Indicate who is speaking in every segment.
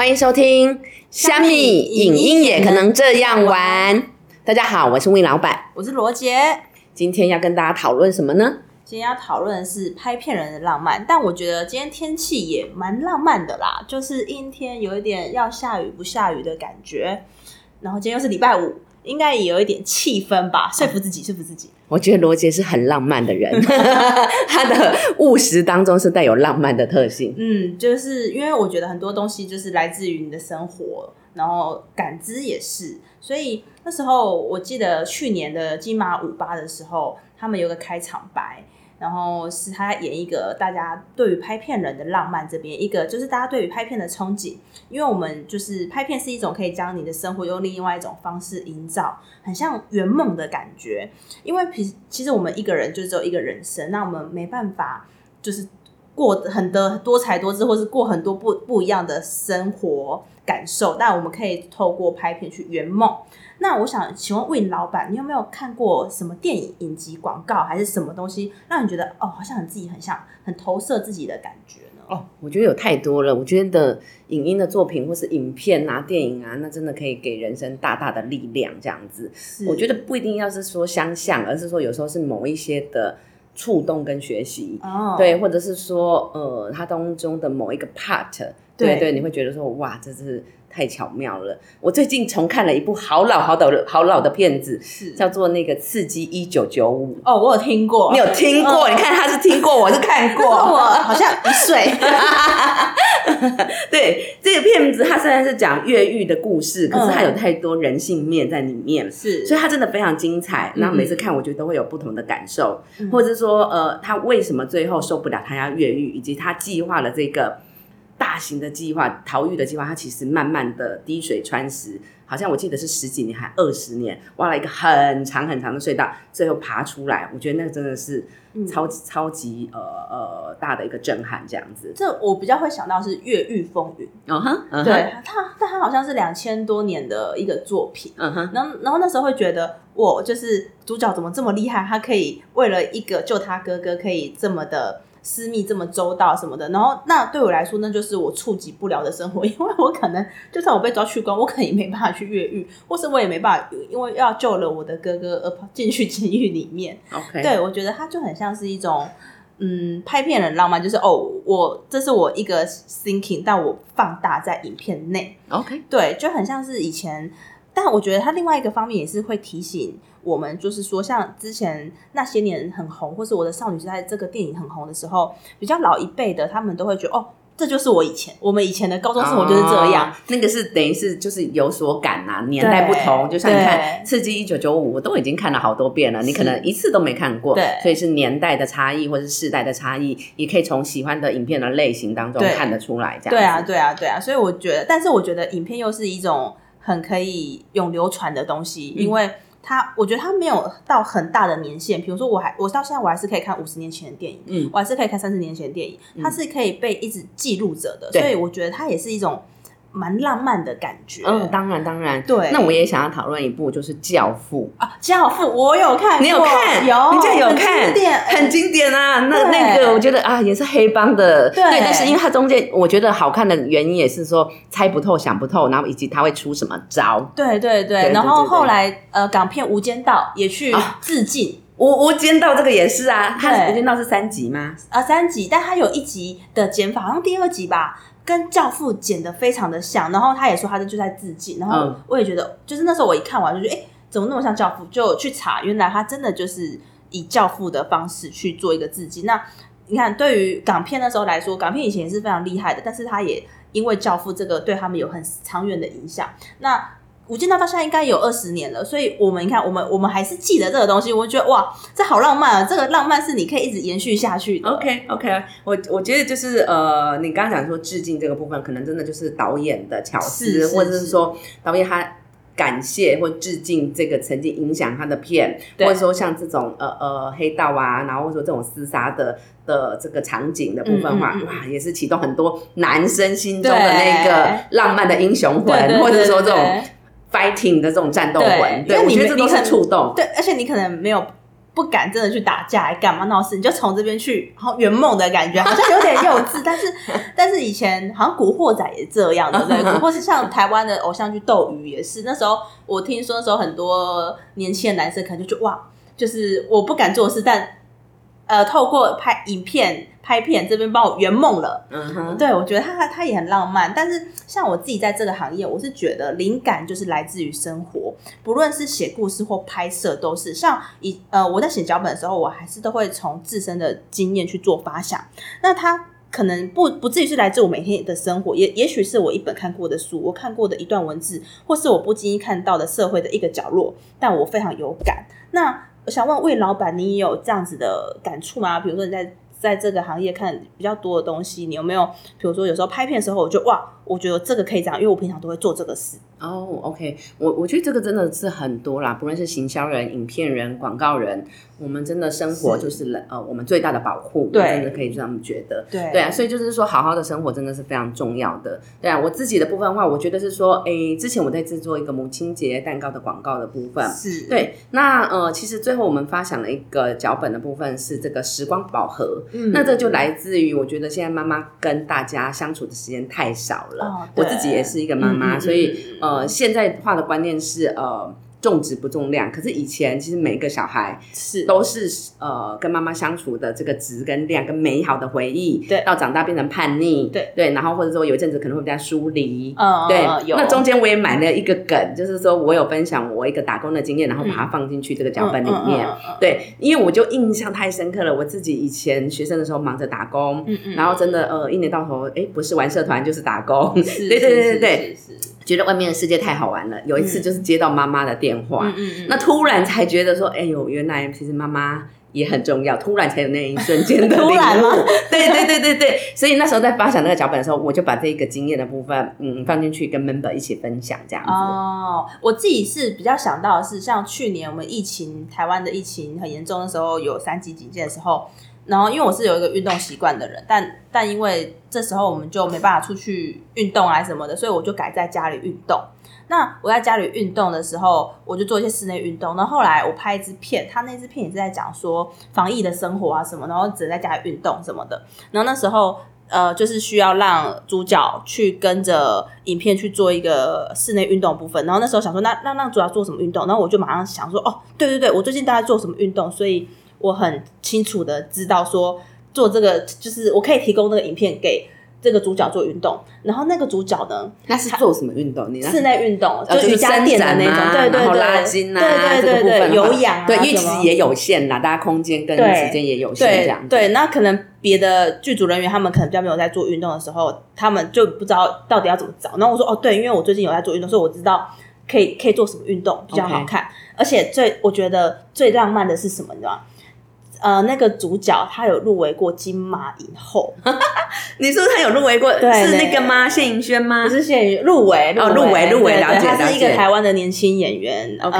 Speaker 1: 欢迎收听《虾米影音也可能这样玩》。大家好，我是魏老板，
Speaker 2: 我是罗杰。
Speaker 1: 今天要跟大家讨论什么呢？
Speaker 2: 今天要讨论的是拍片人的浪漫，但我觉得今天天气也蛮浪漫的啦，就是阴天，有一点要下雨不下雨的感觉。然后今天又是礼拜五，应该也有一点气氛吧，说服自己，说服自己。
Speaker 1: 我觉得罗杰是很浪漫的人，他的务实当中是带有浪漫的特性。
Speaker 2: 嗯，就是因为我觉得很多东西就是来自于你的生活，然后感知也是。所以那时候我记得去年的金马五八的时候，他们有个开场白。然后是他演一个大家对于拍片人的浪漫这边，一个就是大家对于拍片的憧憬，因为我们就是拍片是一种可以将你的生活用另外一种方式营造，很像圆梦的感觉。因为其其实我们一个人就只有一个人生，那我们没办法就是过很多多才多姿，或是过很多不不一样的生活感受，但我们可以透过拍片去圆梦。那我想请问魏老板，你有没有看过什么电影、影集、广告，还是什么东西，让你觉得哦，好像你自己很像，很投射自己的感觉呢？
Speaker 1: 哦，我觉得有太多了。我觉得影音的作品或是影片啊、电影啊，那真的可以给人生大大的力量。这样子，我觉得不一定要是说相像，而是说有时候是某一些的触动跟学习，哦，对，或者是说呃，它当中的某一个 part，对对，你会觉得说哇，这是。太巧妙了！我最近重看了一部好老好老好老的片子，是叫做那个《刺激一九九五》。
Speaker 2: 哦，我有听过，
Speaker 1: 你有听过？你看他是听过，我是看过。
Speaker 2: 我 好像一岁。
Speaker 1: 对，这个片子它虽然是讲越狱的故事，可是它有太多人性面在里面，
Speaker 2: 是，
Speaker 1: 所以它真的非常精彩。那每次看，我觉得都会有不同的感受，或者说，呃，他为什么最后受不了，他要越狱，以及他计划了这个。大型的计划逃狱的计划，它其实慢慢的滴水穿石，好像我记得是十几年还二十年，挖了一个很长很长的隧道，最后爬出来。我觉得那个真的是超级超级呃呃大的一个震撼，这样子。
Speaker 2: 这我比较会想到是《越狱风云》，嗯哼，对他，但他好像是两千多年的一个作品，嗯哼。然后然后那时候会觉得，我就是主角怎么这么厉害，他可以为了一个救他哥哥，可以这么的。私密这么周到什么的，然后那对我来说，那就是我触及不了的生活，因为我可能就算我被抓去关，我可能也没办法去越狱，或是我也没办法，因为要救了我的哥哥而跑进去监狱里面。
Speaker 1: OK，
Speaker 2: 对我觉得它就很像是一种嗯拍片人浪漫，就是哦，我这是我一个 thinking，但我放大在影片内。
Speaker 1: OK，
Speaker 2: 对，就很像是以前，但我觉得它另外一个方面也是会提醒。我们就是说，像之前那些年很红，或是我的少女时代这个电影很红的时候，比较老一辈的，他们都会觉得哦，这就是我以前，我们以前的高中生活就是这样。
Speaker 1: 那个是等于是就是有所感呐，年代不同，就像你看《刺激一九九五》，我都已经看了好多遍了，你可能一次都没看过，
Speaker 2: 对，
Speaker 1: 所以是年代的差异或是世代的差异，也可以从喜欢的影片的类型当中看得出来。这样
Speaker 2: 对啊，对啊，对啊，所以我觉得，但是我觉得影片又是一种很可以永流传的东西，因为。它，我觉得它没有到很大的年限。比如说，我还我到现在我还是可以看五十年前的电影，嗯，我还是可以看三十年前的电影，它是可以被一直记录着的。所以我觉得它也是一种。蛮浪漫的感觉，
Speaker 1: 嗯，当然当然，
Speaker 2: 对。
Speaker 1: 那我也想要讨论一部，就是《教父》
Speaker 2: 啊，《教父》我有看，
Speaker 1: 你有看？
Speaker 2: 有，
Speaker 1: 你家有看？
Speaker 2: 很经典，
Speaker 1: 很经典啊！那那个，我觉得啊，也是黑帮的，
Speaker 2: 对。
Speaker 1: 但是因为它中间，我觉得好看的原因也是说猜不透、想不透，然后以及他会出什么招。
Speaker 2: 对对对。然后后来呃，港片《无间道》也去致敬，《
Speaker 1: 无无间道》这个也是啊，它《无间道》是三集吗？
Speaker 2: 啊，三集，但它有一集的剪法，好像第二集吧。跟教父剪的非常的像，然后他也说他就在致敬，然后我也觉得，就是那时候我一看完就觉得，哎，怎么那么像教父？就去查，原来他真的就是以教父的方式去做一个致敬。那你看，对于港片那时候来说，港片以前也是非常厉害的，但是他也因为教父这个对他们有很长远的影响。那《无间道》到现在应该有二十年了，所以我们你看，我们我们还是记得这个东西。我觉得哇，这好浪漫啊！这个浪漫是你可以一直延续下去。
Speaker 1: OK OK，我我觉得就是呃，你刚刚讲说致敬这个部分，可能真的就是导演的巧思，或者是说导演他感谢或致敬这个曾经影响他的片，或者说像这种呃呃黑道啊，然后或者说这种厮杀的的这个场景的部分话，哇，也是启动很多男生心中的那个浪漫的英雄魂，或者说这种。Fighting 的这种战斗魂，对，我觉得这都是触动。
Speaker 2: 对，而且你可能没有不敢真的去打架，来干嘛闹事？你就从这边去，然后圆梦的感觉好像有点幼稚，但是但是以前好像古惑仔也这样，对 不对？或是像台湾的偶像剧《斗鱼》也是，那时候我听说那时候，很多年轻的男生可能就觉得哇，就是我不敢做事，但呃，透过拍影片。拍片这边帮我圆梦了，嗯哼，对我觉得他他也很浪漫。但是像我自己在这个行业，我是觉得灵感就是来自于生活，不论是写故事或拍摄，都是像以呃我在写脚本的时候，我还是都会从自身的经验去做发想。那他可能不不至于是来自我每天的生活，也也许是我一本看过的书，我看过的一段文字，或是我不经意看到的社会的一个角落，但我非常有感。那想问魏老板，你有这样子的感触吗？比如说你在。在这个行业看比较多的东西，你有没有？比如说有时候拍片的时候，我就哇，我觉得这个可以这样，因为我平常都会做这个事。
Speaker 1: 哦，OK，我我觉得这个真的是很多啦，不论是行销人、影片人、广告人，我们真的生活就是呃我们最大的保护，
Speaker 2: 对，
Speaker 1: 真的可以这样觉得，
Speaker 2: 对。
Speaker 1: 对啊，所以就是说好好的生活真的是非常重要的，对啊，我自己的部分的话，我觉得是说，哎，之前我在制作一个母亲节蛋糕的广告的部分，
Speaker 2: 是。
Speaker 1: 对，那呃，其实最后我们发想了一个脚本的部分是这个时光宝盒，嗯，那这就来自于我觉得现在妈妈跟大家相处的时间太少了，我自己也是一个妈妈，所以呃，现在。化的观念是呃。重质不重量，可是以前其实每个小孩
Speaker 2: 是。都
Speaker 1: 是呃跟妈妈相处的这个质跟量跟美好的回忆，
Speaker 2: 对，
Speaker 1: 到长大变成叛逆，
Speaker 2: 对。
Speaker 1: 对，然后或者说有一阵子可能会比较疏离，嗯，对，那中间我也买了一个梗，就是说我有分享我一个打工的经验，然后把它放进去这个脚本里面，对，因为我就印象太深刻了，我自己以前学生的时候忙着打工，嗯嗯，然后真的呃一年到头哎不是玩社团就是打工，
Speaker 2: 对
Speaker 1: 对对对对，觉得外面的世界太好玩了，有一次就是接到妈妈的电。电话，那突然才觉得说，哎呦，原来其实妈妈也很重要。突然才有那一瞬间的 领悟，对对对对对。所以那时候在发想那个脚本的时候，我就把这个经验的部分，嗯，放进去跟 member 一起分享这样子。
Speaker 2: 哦，我自己是比较想到的是，像去年我们疫情，台湾的疫情很严重的时候，有三级警戒的时候。然后，因为我是有一个运动习惯的人，但但因为这时候我们就没办法出去运动啊什么的，所以我就改在家里运动。那我在家里运动的时候，我就做一些室内运动。然后后来我拍一支片，他那支片也是在讲说防疫的生活啊什么，然后只能在家里运动什么的。然后那时候呃，就是需要让主角去跟着影片去做一个室内运动部分。然后那时候想说，那让让主角做什么运动？然后我就马上想说，哦，对对对，我最近大概做什么运动？所以。我很清楚的知道说做这个就是我可以提供那个影片给这个主角做运动，然后那个主角呢，
Speaker 1: 那是做什么运动？你
Speaker 2: 室内运动，就瑜伽垫的那种，对对对，
Speaker 1: 拉筋啊，
Speaker 2: 对对对对，有氧啊，
Speaker 1: 对，因为其实也有限啦，大家空间跟时间也有限，这样
Speaker 2: 对。那可能别的剧组人员他们可能比较没有在做运动的时候，他们就不知道到底要怎么找。然后我说哦，对，因为我最近有在做运动，所以我知道可以可以做什么运动比较好看，而且最我觉得最浪漫的是什么，你知道吗？呃，那个主角他有入围过金马影后，
Speaker 1: 你说他有入围过？是那个吗？谢盈萱吗？
Speaker 2: 不是谢盈入围
Speaker 1: 哦，入围入围，了解
Speaker 2: 他是一个台湾的年轻演员。
Speaker 1: OK，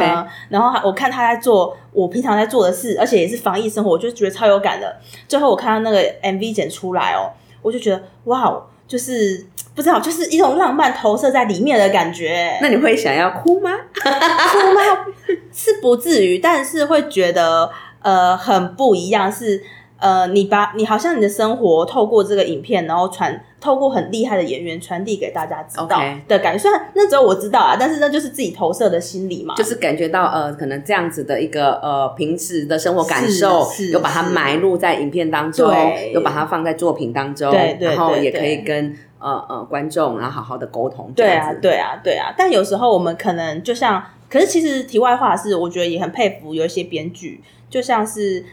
Speaker 2: 然后我看他在做我平常在做的事，而且也是防疫生活，我就觉得超有感的。最后我看到那个 MV 剪出来哦，我就觉得哇哦，就是不知道，就是一种浪漫投射在里面的感觉。
Speaker 1: 那你会想要哭吗？
Speaker 2: 哭吗？是不至于，但是会觉得。呃，很不一样，是呃，你把你好像你的生活透过这个影片，然后传透过很厉害的演员传递给大家知道的感觉。虽然那时候我知道啊，但是那就是自己投射的心理嘛，
Speaker 1: 就是感觉到呃，可能这样子的一个呃平时的生活感受，有把它埋入在影片当中，有把它放在作品当中，
Speaker 2: 对
Speaker 1: 然后也可以跟呃呃观众然后好好的沟通。
Speaker 2: 对啊，对啊，对啊。但有时候我们可能就像，可是其实题外话是，我觉得也很佩服有一些编剧。就像是，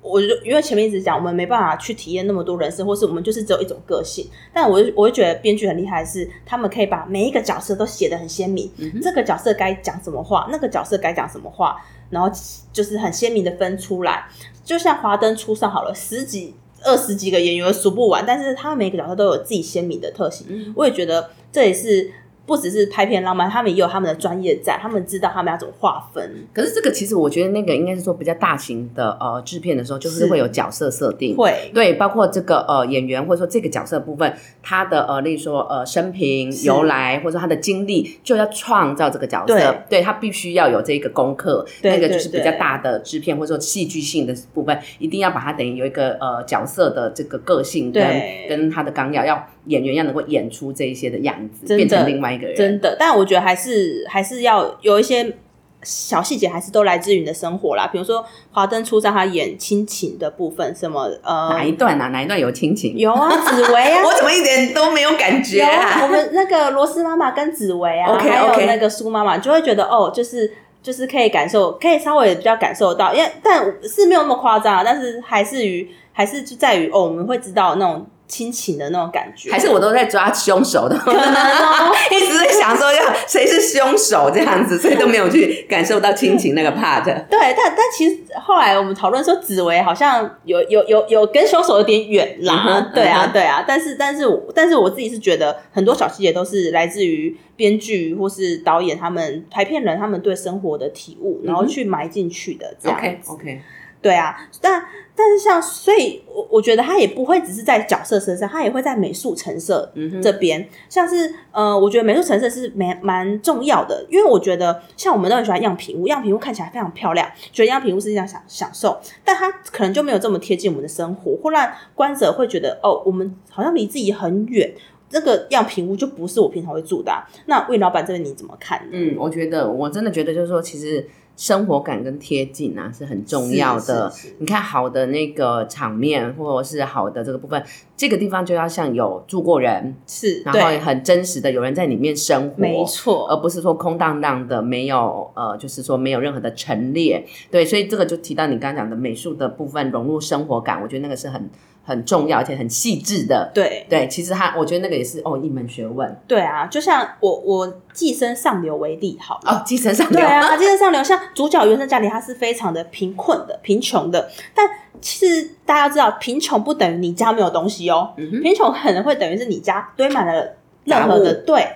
Speaker 2: 我就因为前面一直讲，我们没办法去体验那么多人生，或是我们就是只有一种个性。但我我会觉得编剧很厉害，是他们可以把每一个角色都写的很鲜明，这个角色该讲什么话，那个角色该讲什么话，然后就是很鲜明的分出来。就像华灯初上好了，十几、二十几个演员数不完，但是他们每个角色都有自己鲜明的特性。我也觉得这也是。不只是拍片浪漫，他们也有他们的专业在，他们知道他们要怎么划分。
Speaker 1: 可是这个其实我觉得那个应该是说比较大型的呃制片的时候，就是
Speaker 2: 是
Speaker 1: 会有角色设定，
Speaker 2: 会，
Speaker 1: 对，包括这个呃演员或者说这个角色部分，他的呃，例如说呃生平由来，或者说他的经历，就要创造这个角色，
Speaker 2: 对。
Speaker 1: 他必须要有这个功课，那个就是比较大的制片或者说戏剧性的部分，一定要把它等于有一个呃角色的这个个性跟跟他的纲要，要演员要能够演出这一些的样子，变成另外一个人，
Speaker 2: 真的，但我觉得还是还是要有一些小细节，还是都来自于你的生活啦。比如说华灯初上，他演亲情的部分，什么呃
Speaker 1: 哪一段啊？哪一段有亲情？
Speaker 2: 有啊，紫薇啊，
Speaker 1: 我怎么一点都没有感觉
Speaker 2: 有啊，我
Speaker 1: 啊？
Speaker 2: 们那个罗斯妈妈跟紫薇啊还有那个苏妈妈，就会觉得哦，就是就是可以感受，可以稍微比较感受到，因为但是没有那么夸张啊，但是还是于还是就在于哦，我们会知道那种亲情的那种感觉，
Speaker 1: 还是我都在抓凶手的，
Speaker 2: 可能哦。
Speaker 1: 一直在想说要谁是凶手这样子，所以都没有去感受到亲情那个 part。
Speaker 2: 对，但但其实后来我们讨论说，紫薇好像有有有有跟凶手有点远啦，
Speaker 1: 嗯
Speaker 2: 对啊
Speaker 1: 嗯
Speaker 2: 对啊，但是但是我但是我自己是觉得很多小细节都是来自于编剧或是导演他们拍片人他们对生活的体悟，然后去埋进去的这样
Speaker 1: OK
Speaker 2: 子。
Speaker 1: OK，
Speaker 2: 对啊，但但是像，所以我我觉得他也不会只是在角色身上，他也会在美术陈设
Speaker 1: 嗯哼
Speaker 2: 这边，像是呃，我觉得美术成色是蛮蛮重要的，因为我觉得像我们都很喜欢样品屋，样品屋看起来非常漂亮，觉得样品屋是一样享享受，但它可能就没有这么贴近我们的生活，或让观者会觉得哦，我们好像离自己很远。这个样品屋就不是我平常会住的啊、那魏老板这边你怎么看呢？
Speaker 1: 嗯，我觉得我真的觉得就是说，其实生活感跟贴近啊是很重要的。你看好的那个场面，或者是好的这个部分，这个地方就要像有住过人，
Speaker 2: 是，
Speaker 1: 然后，很真实的有人在里面生活，
Speaker 2: 没错，
Speaker 1: 而不是说空荡荡的，没有呃，就是说没有任何的陈列。对，所以这个就提到你刚刚讲的美术的部分融入生活感，我觉得那个是很很重要，而且很细致的。
Speaker 2: 对，
Speaker 1: 对，其实他，我觉得那个也是哦一门学问
Speaker 2: 对啊，就像我我寄生上流为例好了。
Speaker 1: 哦，寄生上流。
Speaker 2: 对啊，寄生上流像主角原生家庭，他是非常的贫困的、贫穷的。但其实大家要知道，贫穷不等于你家没有东西哦，贫穷可能会等于是你家堆满了任何的
Speaker 1: 杂
Speaker 2: 对。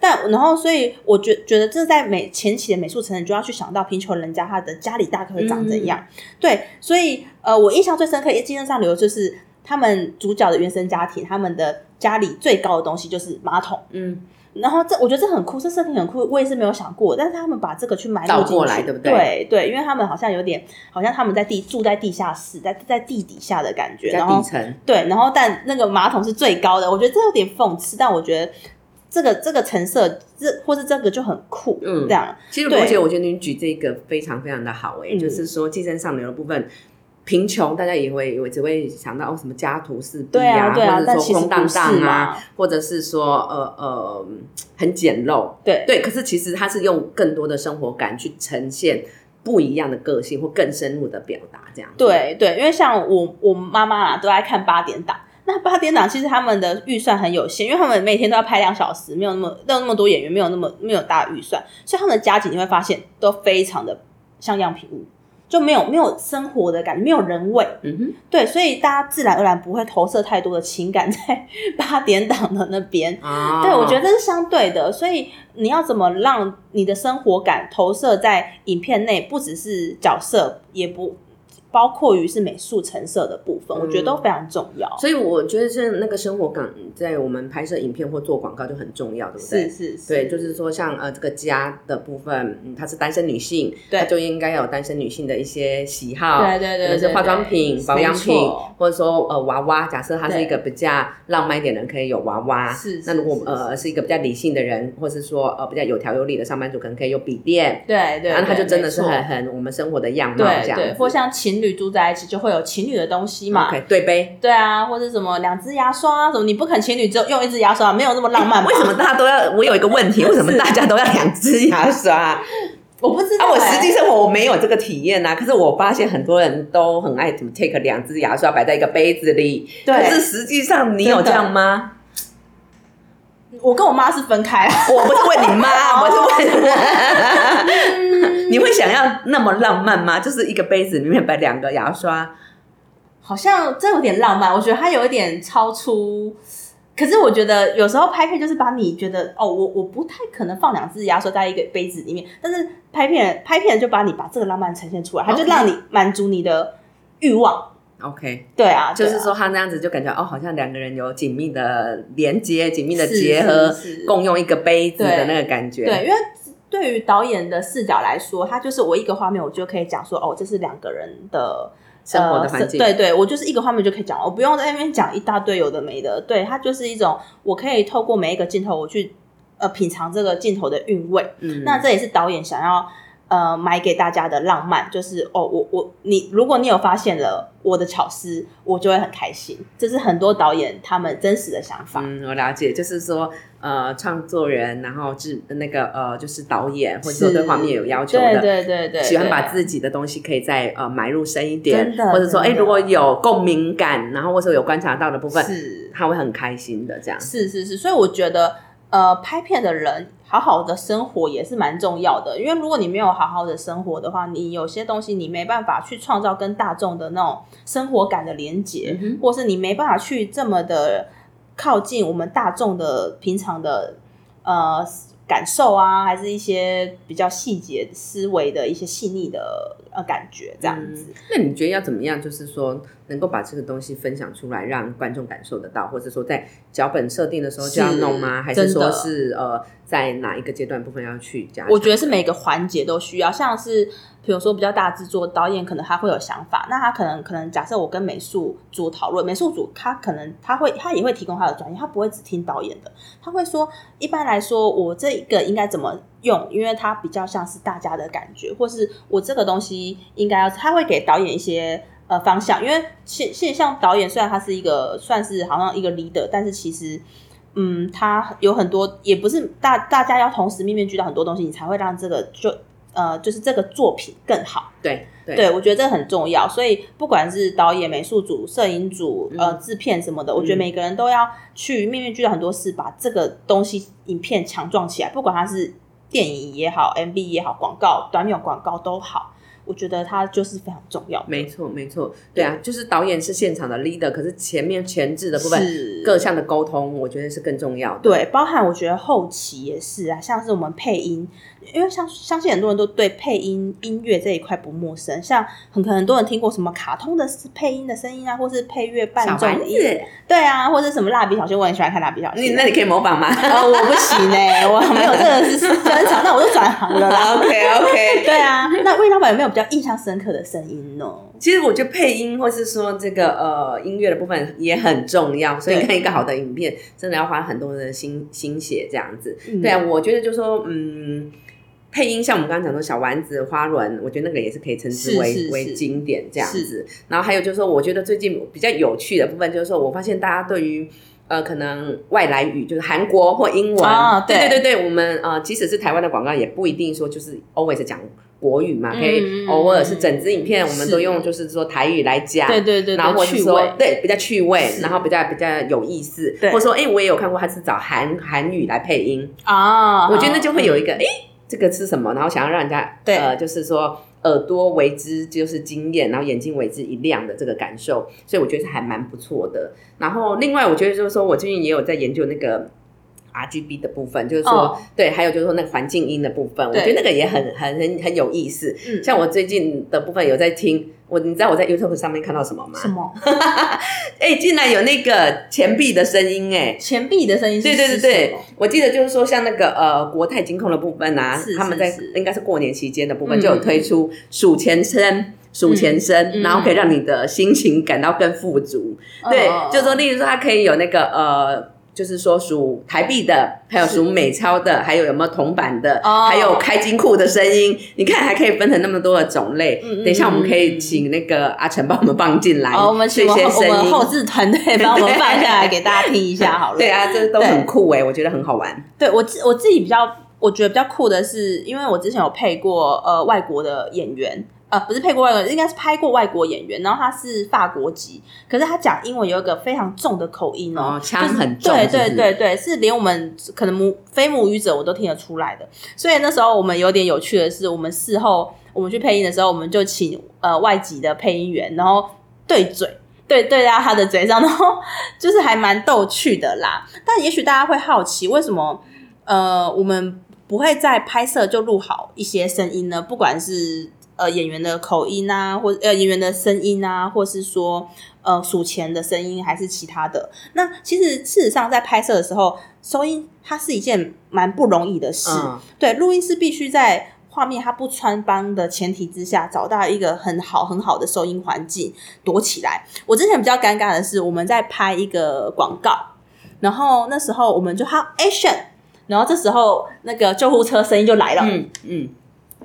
Speaker 2: 但然后，所以我觉觉得这在美前期的美术城，你就要去想到贫穷人家他的家里大概会长怎样。对，所以呃，我印象最深刻，寄生上流就是他们主角的原生家庭，他们的家里最高的东西就是马桶。
Speaker 1: 嗯，
Speaker 2: 然后这我觉得这很酷，这设定很酷，我也是没有想过，但是他们把这个去埋入
Speaker 1: 倒过来对不对
Speaker 2: 对对，因为他们好像有点，好像他们在地住在地下室，在在地底下的感觉，
Speaker 1: 比
Speaker 2: 然后
Speaker 1: 较底层。
Speaker 2: 对，然后但那个马桶是最高的，我觉得这有点讽刺，但我觉得这个这个橙色，这或是这个就很酷，
Speaker 1: 嗯
Speaker 2: 这样
Speaker 1: 其实
Speaker 2: 对
Speaker 1: 罗姐，我觉得你举这个非常非常的好诶、
Speaker 2: 嗯
Speaker 1: 就是说寄生上流的部分。贫穷，大家也会也只会想到哦，什么家徒四壁
Speaker 2: 对啊
Speaker 1: 或者说空荡荡啊，或者是说呃呃很简陋，
Speaker 2: 对
Speaker 1: 对。可是其实他是用更多的生活感去呈现不一样的个性或更深入的表达，这样子。
Speaker 2: 对对，因为像我我妈妈啊，都爱看八点档。那八点档其实他们的预算很有限，因为他们每天都要拍两小时，没有那么没有那么多演员，没有那么没有大预算，所以他们的家景你会发现都非常的像样品屋，就没有没有生活的感觉，没有人味。
Speaker 1: 嗯哼，
Speaker 2: 对，所以大家自然而然不会投射太多的情感在 八点档的那边。
Speaker 1: 啊
Speaker 2: 对，我觉得这是相对的，所以你要怎么让你的生活感投射在影片内，不只是角色，也不包括于是美术成色的部分，我觉得都非常重要。
Speaker 1: 所以我觉得是那个生活感，在我们拍摄影片或做广告就很重要，对不对？
Speaker 2: 是是是，
Speaker 1: 对，就是说像呃这个家的部分，嗯，她是单身女性，
Speaker 2: 对
Speaker 1: 她就应该有单身女性的一些喜好，
Speaker 2: 对对对对
Speaker 1: 可能是化妆品、
Speaker 2: 对
Speaker 1: 保养品，或者说呃娃娃。假设她是一个比较浪漫一点的人，可以有娃娃。
Speaker 2: 是是
Speaker 1: 那如果呃是一个比较理性的人，或是说呃比较有条有理的上班族，可能可以有笔电。
Speaker 2: 对对，
Speaker 1: 然后他就真的是很很我们生活的样貌这样
Speaker 2: 对。或像情侣住在一起，就会有情侣的东西嘛。
Speaker 1: OK 对杯。
Speaker 2: 对啊，或者什么两支牙刷啊，什么你不肯情侣只有用一支牙刷，没有那么浪漫吧。
Speaker 1: 为什么大家都要？我有一个问题，为什么大家都要两支牙刷？
Speaker 2: 我不知道、
Speaker 1: 啊，我
Speaker 2: 欸
Speaker 1: 实际生活我没有这个体验啊，可是我发现很多人都很爱 to take 两支牙刷摆在一个杯子里，
Speaker 2: 对
Speaker 1: 可是实际上你有这样吗？
Speaker 2: 我跟我妈是分开啊。
Speaker 1: 我不是问你妈，我是问
Speaker 2: 嗯
Speaker 1: 你会想要那么浪漫吗？就是一个杯子里面摆两个牙刷，
Speaker 2: 好像这有点浪漫，我觉得它有一点超出可是我觉得有时候拍片就是把你觉得哦，我我不太可能放两只牙刷在一个杯子里面，但是拍片拍片就把你把这个浪漫呈现出来，它就让你满足你的欲望。
Speaker 1: OK，
Speaker 2: 对啊，
Speaker 1: 就是说他那样子就感觉哦，好像两个人有紧密的连接、紧密的
Speaker 2: 是
Speaker 1: 结合
Speaker 2: 是是，
Speaker 1: 共用一个杯子的那个感觉。
Speaker 2: 对，因为对于导演的视角来说，他就是我一个画面，我就可以讲说，哦，这是两个人的
Speaker 1: 生活的
Speaker 2: 呃
Speaker 1: 环境
Speaker 2: 对对，我就是一个画面就可以讲，我不用在那边讲一大堆有的没的。对，它就是一种我可以透过每一个镜头，我去呃品尝这个镜头的韵味。
Speaker 1: 嗯，
Speaker 2: 那这也是导演想要呃买给大家的浪漫，就是哦，我我你，如果你有发现了我的巧思，我就会很开心。这是很多导演他们真实的想法。
Speaker 1: 嗯，我了解，就是说，呃，创作人，然后制那个呃，就是导演，或者说
Speaker 2: 是
Speaker 1: 对画面有要求的，
Speaker 2: 对对对，
Speaker 1: 喜欢把自己的东西可以再呃埋入深一点或者说，哎，如果有共鸣感，然后或者有观察到的部分，
Speaker 2: 是
Speaker 1: 他会很开心的这样。
Speaker 2: 是是是，所以我觉得，呃，拍片的人好好的生活也是蛮重要的。因为如果你没有好好的生活的话，你有些东西你没办法去创造跟大众的那种生活感的连接，
Speaker 1: 嗯
Speaker 2: 或是你没办法去这么的靠近我们大众的平常的呃感受啊，还是一些比较细节思维的一些细腻的呃感觉，这样子。
Speaker 1: 那你觉得要怎么样？就是说，能够把这个东西分享出来，让观众感受得到，或者说在脚本设定的时候就要弄吗？还是说是呃，在哪一个阶段部分要去加？
Speaker 2: 我觉得是每个环节都需要，像是比如说比较大制作，导演可能他会有想法，那他可能可能假设我跟美术组讨论，美术组他可能他会他也会提供他的专业，他不会只听导演的，他会说一般来说我这一个应该怎么用，因为它比较像是大家的感觉，或是我这个东西应该要，他会给导演一些。呃，方向，因为现现像导演，虽然他是一个算是好像一个 leader，但是其实嗯，他有很多，也不是大大家要同时面面俱到很多东西，你才会让这个就呃，就是这个作品更好。
Speaker 1: 对对
Speaker 2: 对，我觉得这个很重要。所以不管是导演、美术组、摄影组、呃制片什么的，我觉得每个人都要去面面俱到很多事，把这个东西影片强壮起来。不管它是电影也好、MV 也好、广告、短秒广告都好，我觉得它就是非常重要的。
Speaker 1: 没错，没错，对啊，就是导演是现场的 leader，可是前面前置的部分
Speaker 2: 是
Speaker 1: 各项的沟通，我觉得是更重要的。
Speaker 2: 对，包含我觉得后期也是啊，像是我们配音，因为相相信很多人都对配音音乐这一块不陌生，像很可能很多人听过什么卡通的配音的声音啊，或是配乐伴奏的音，
Speaker 1: 子，
Speaker 2: 对啊，或者什么蜡笔小新，我很喜欢看蜡笔小新。
Speaker 1: 你那你可以模仿吗
Speaker 2: 哦，我不行哎、我没有这个是专长，那我就转行了啦。
Speaker 1: ？OK OK，
Speaker 2: 对啊，那魏老板有没有比较印象深刻的声音呢？
Speaker 1: 其实我觉得配音或是说这个呃音乐的部分也很重要，所以看一个好的影片，真的要花很多的心心血这样子。
Speaker 2: 嗯
Speaker 1: 对啊，我觉得就说嗯。配音像我们刚刚讲说小丸子、花轮，我觉得那个也是可以称之为为经典这样子。然后还有就是说，我觉得最近比较有趣的部分就是说，我发现大家对于呃可能外来语，就是韩国或英文，
Speaker 2: 啊
Speaker 1: 对对
Speaker 2: 对
Speaker 1: 对对，我们呃即使是台湾的广告，也不一定说就是 always 讲国语嘛，可以
Speaker 2: 嗯
Speaker 1: 偶尔是整支影片，我们都用就是说台语来讲，
Speaker 2: 对对对对，
Speaker 1: 然后或者是说。对比较趣味，然后比较比较有意思，或者说哎、我也有看过他是找韩韩语来配音，
Speaker 2: 啊，
Speaker 1: 我觉得那就会有一个哎、这个是什么，然后想要让人家
Speaker 2: 对
Speaker 1: 呃就是说。耳朵为之就是惊艳，然后眼睛为之一亮的这个感受，所以我觉得还蛮不错的。然后另外，我觉得就是说我最近也有在研究那个 RGB 的部分，就是说、
Speaker 2: 哦
Speaker 1: 对，还有就是说那个环境音的部分，我
Speaker 2: 对
Speaker 1: 觉得那个也很很很很有意思。
Speaker 2: 嗯
Speaker 1: 像我最近的部分有在听，我你知道我在 YouTube 上面看到什么吗？
Speaker 2: 什么
Speaker 1: 哎、竟然有那个钱币的声音哎、
Speaker 2: 钱币的声音是？
Speaker 1: 对对对对，我记得就是说，像那个呃国泰金控的部分啊
Speaker 2: 是，
Speaker 1: 他们在应该是过年期间的部分
Speaker 2: 嗯
Speaker 1: 就有推出数钱声。数钱声，
Speaker 2: 嗯
Speaker 1: 然后可以让你的心情感到更富足。对，
Speaker 2: 哦
Speaker 1: 就是说，例如说，它可以有那个呃，就是说数台币的，还有
Speaker 2: 是
Speaker 1: 数美钞的，还有有没有铜板的，
Speaker 2: 哦
Speaker 1: 还有开金库的声音。你看，还可以分成那么多的种类。
Speaker 2: 嗯嗯
Speaker 1: 等一下，我们可以请那个阿成帮我们放进来，
Speaker 2: 好，我们
Speaker 1: 这
Speaker 2: 请我们后我们。后置团队帮我们放下来给大家听一下好了。
Speaker 1: 对啊，这都很酷哎，我觉得很好玩。
Speaker 2: 对我自我自己比较，我觉得比较酷的是，因为我之前有配过呃外国的演员。呃，不是配过外国人，应该是拍过外国演员，然后他是法国籍，可是他讲英文有一个非常重的口音哦，
Speaker 1: 哦腔
Speaker 2: 就是
Speaker 1: 很重
Speaker 2: 对对对对，是连我们可能母非母语者我都听得出来的。所以那时候我们有点有趣的是，我们事后我们去配音的时候，我们就请呃外籍的配音员，然后对嘴，对对啊，他的嘴上，然后就是还蛮逗趣的啦。但也许大家会好奇，为什么呃我们不会在拍摄就录好一些声音呢？不管是呃演员的口音啊，或呃演员的声音啊，或是说呃数钱的声音，还是其他的。那其实事实上在拍摄的时候，收音它是一件蛮不容易的事。对，录音师必须在。画面它不穿帮的前提之下，找到一个很好很好的收音环境躲起来。我之前比较尴尬的是，我们在拍一个广告，然后那时候我们就好 action，然后这时候那个救护车声音就来了，嗯嗯，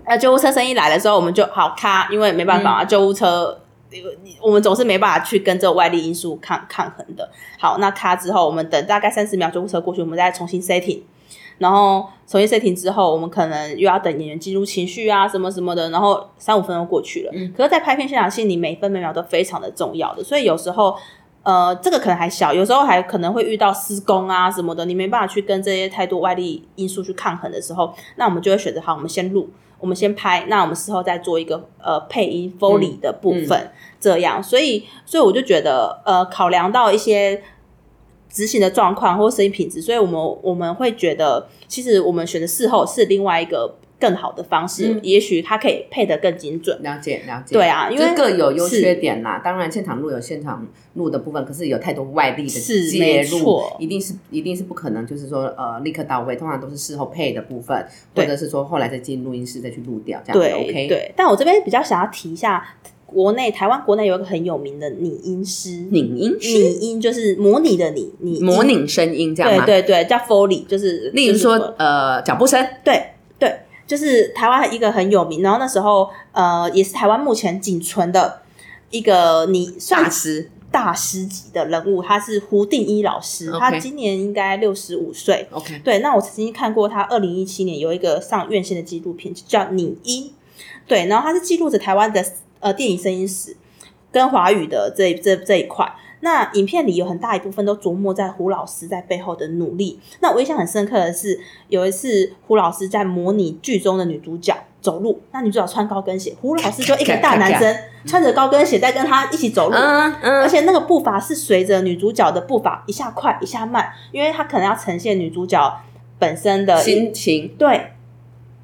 Speaker 2: 那救护车声音来的时候，我们就好咔，因为没办法啊，救护车，我们总是没办法去跟这个外力因素抗抗衡的。好，那咔之后，我们等大概三十秒，救护车过去，我们再重新 setting。然后重新 setting 之后，我们可能又要等演员进入情绪啊，什么什么的。然后三五分钟过去了，嗯，可是，在拍片现场，戏，你每分每秒都非常的重要的。所以有时候，呃，这个可能还小，有时候还可能会遇到施工啊什么的，你没办法去跟这些太多外力因素去抗衡的时候，那我们就会选择好，我们先录，我们先拍，那我们事后再做一个呃配音 foley 的部分，这样。所以，所以我就觉得，呃，考量到一些。执行的状况或声音品质，所以我们我们会觉得，其实我们选择事后是另外一个更好的方式，也许它可以配得更精准。
Speaker 1: 了解了解，
Speaker 2: 对啊，因为
Speaker 1: 各有优缺点啦。当然，现场录有现场录的部分，可是有太多外力的介入，一定是一定是不可能，就是说呃立刻到位，通常都是事后配的部分，或者是说后来再进录音室再去录掉，这样对 OK。
Speaker 2: 对，但我这边比较想要提一下。国内台湾国内有一个很有名的拟音师，
Speaker 1: 拟音
Speaker 2: 拟音就是模拟的拟拟
Speaker 1: 模拟声音这样
Speaker 2: 吗？对对对，叫 Foley，就是
Speaker 1: 例如说呃脚步声，
Speaker 2: 对对，就是台湾一个很有名，然后那时候呃也是台湾目前仅存的一个你
Speaker 1: 大师
Speaker 2: 大师级的人物，他是胡定一老师，他今年应该六十五岁。
Speaker 1: OK，
Speaker 2: 对，那我曾经看过他二零一七年有一个上院线的纪录片，叫拟音，对，然后他是记录着台湾的。呃，电影声音史跟华语的这这这一块，那影片里有很大一部分都琢磨在胡老师在背后的努力。那我印象很深刻的是，有一次胡老师在模拟剧中的女主角走路，那女主角穿高跟鞋，胡老师就一个大男生穿着高跟鞋在跟她一起走路，嗯嗯，而且那个步伐是随着女主角的步伐一下快一下慢，因为他可能要呈现女主角本身的
Speaker 1: 心情，
Speaker 2: 对。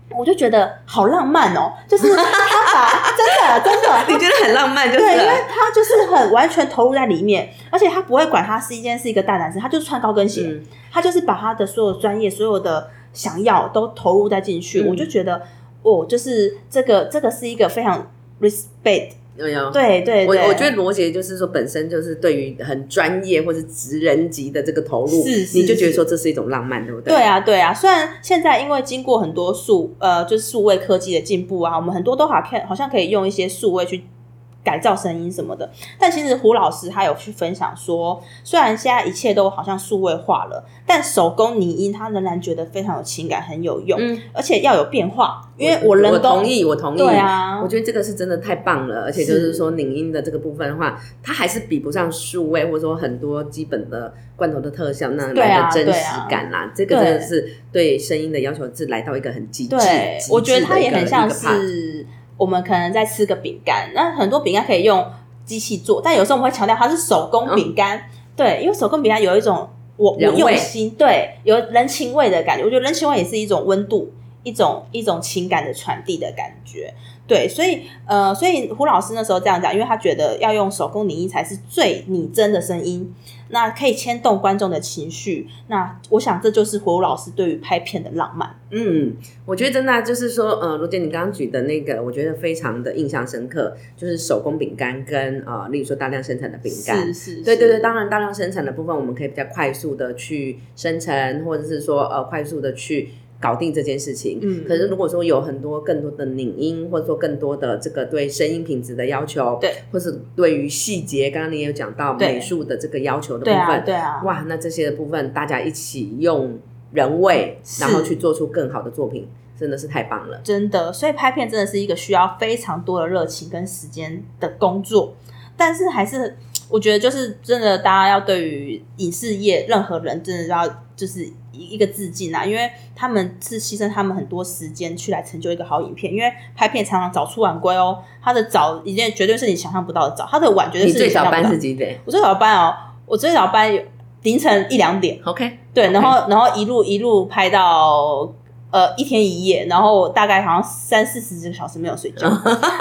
Speaker 2: 我就觉得好浪漫哦，就是他把真的 真的，
Speaker 1: 你觉得很浪漫，就是
Speaker 2: 对，因为他就是很完全投入在里面，而且他不会管他是一件是一个大男生，他就是穿高跟鞋，他就是把他的所有专业、所有的想要都投入在进去。我就觉得，哦，就是这个这个是一个非常 respect。
Speaker 1: 有有，
Speaker 2: 对对，
Speaker 1: 我我觉得罗杰就是说，本身就是对于很专业或者职人级的这个投入，
Speaker 2: 是
Speaker 1: 你就觉得说这是一种浪漫，对不对？
Speaker 2: 对啊，对啊。虽然现在因为经过很多数呃，就是数位科技的进步啊，我们很多都好看，好像可以用一些数位去。改造声音什么的，但其实胡老师他有去分享说，虽然现在一切都好像数位化了，但手工拟音他仍然觉得非常有情感，很有用，嗯，而且要有变化，因为我人
Speaker 1: 我同意，我同意，
Speaker 2: 对啊，
Speaker 1: 我觉得这个是真的太棒了，而且就是说拟音的这个部分的话，它还是比不上数位或者说很多基本的罐头的特效那来的真实感啦，这个真的是对声音的要求是来到一个很极致，
Speaker 2: 我觉得它也很像是。我们可能在吃个饼干，那很多饼干可以用机器做，但有时候我们会强调它是手工饼干，对，因为手工饼干有一种我我用心，对，有人情味的感觉。我觉得人情味也是一种温度，一种一种情感的传递的感觉。对，所以呃，所以胡老师那时候这样讲，因为他觉得要用手工拟音才是最拟真的声音，那可以牵动观众的情绪。那我想这就是胡老师对于拍片的浪漫。
Speaker 1: 嗯，我觉得真的就是说，呃，罗姐你刚刚举的那个，我觉得非常的印象深刻，就是手工饼干跟呃，例如说大量生产的饼干，
Speaker 2: 是是，
Speaker 1: 对对对，当然大量生产的部分，我们可以比较快速的去生成，或者是说呃，快速的去。搞定这件事情，嗯，可是如果说有很多更多的拧音，或者说更多的这个对声音品质的要求，
Speaker 2: 对，
Speaker 1: 或是对于细节，刚刚你也有讲到美术的这个要求的部分，
Speaker 2: 对啊，
Speaker 1: 哇，那这些的部分大家一起用人味，然后去做出更好的作品，真的是太棒了，
Speaker 2: 真的。所以拍片真的是一个需要非常多的热情跟时间的工作，但是还是我觉得就是真的，大家要对于影视业任何人真的要。就是一一个致敬啊，因为他们是牺牲他们很多时间去来成就一个好影片，因为拍片常常早出晚归哦，他的早一件绝对是你想象不到的早，他的晚绝对是
Speaker 1: 你最早
Speaker 2: 想象不到
Speaker 1: 班是几点
Speaker 2: 我最早班哦，我最早班有凌晨一两点
Speaker 1: ，？OK，
Speaker 2: 对然后然后一路一路拍到呃一天一夜，然后大概好像三四十个小时没有睡觉。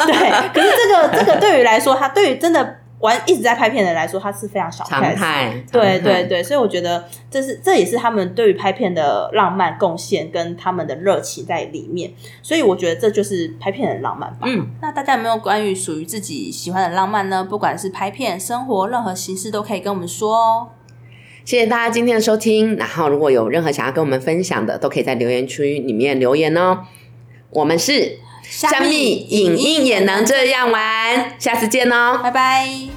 Speaker 2: 对，可是这个这个对于来说，他对于真的玩一直在拍片的人来说，他是非常小
Speaker 1: 常
Speaker 2: 的事。
Speaker 1: 态，
Speaker 2: 对对对，所以我觉得这是这也是他们对于拍片的浪漫贡献跟他们的热情在里面，所以我觉得这就是拍片的浪漫吧。
Speaker 1: 嗯，
Speaker 2: 那大家有没有关于属于自己喜欢的浪漫呢？不管是拍片、生活，任何形式都可以跟我们说哦。
Speaker 1: 谢谢大家今天的收听。然后如果有任何想要跟我们分享的，都可以在留言区里面留言哦。我们是
Speaker 2: 虾
Speaker 1: 虾米影音也能这样玩，下次见哦。
Speaker 2: 拜拜。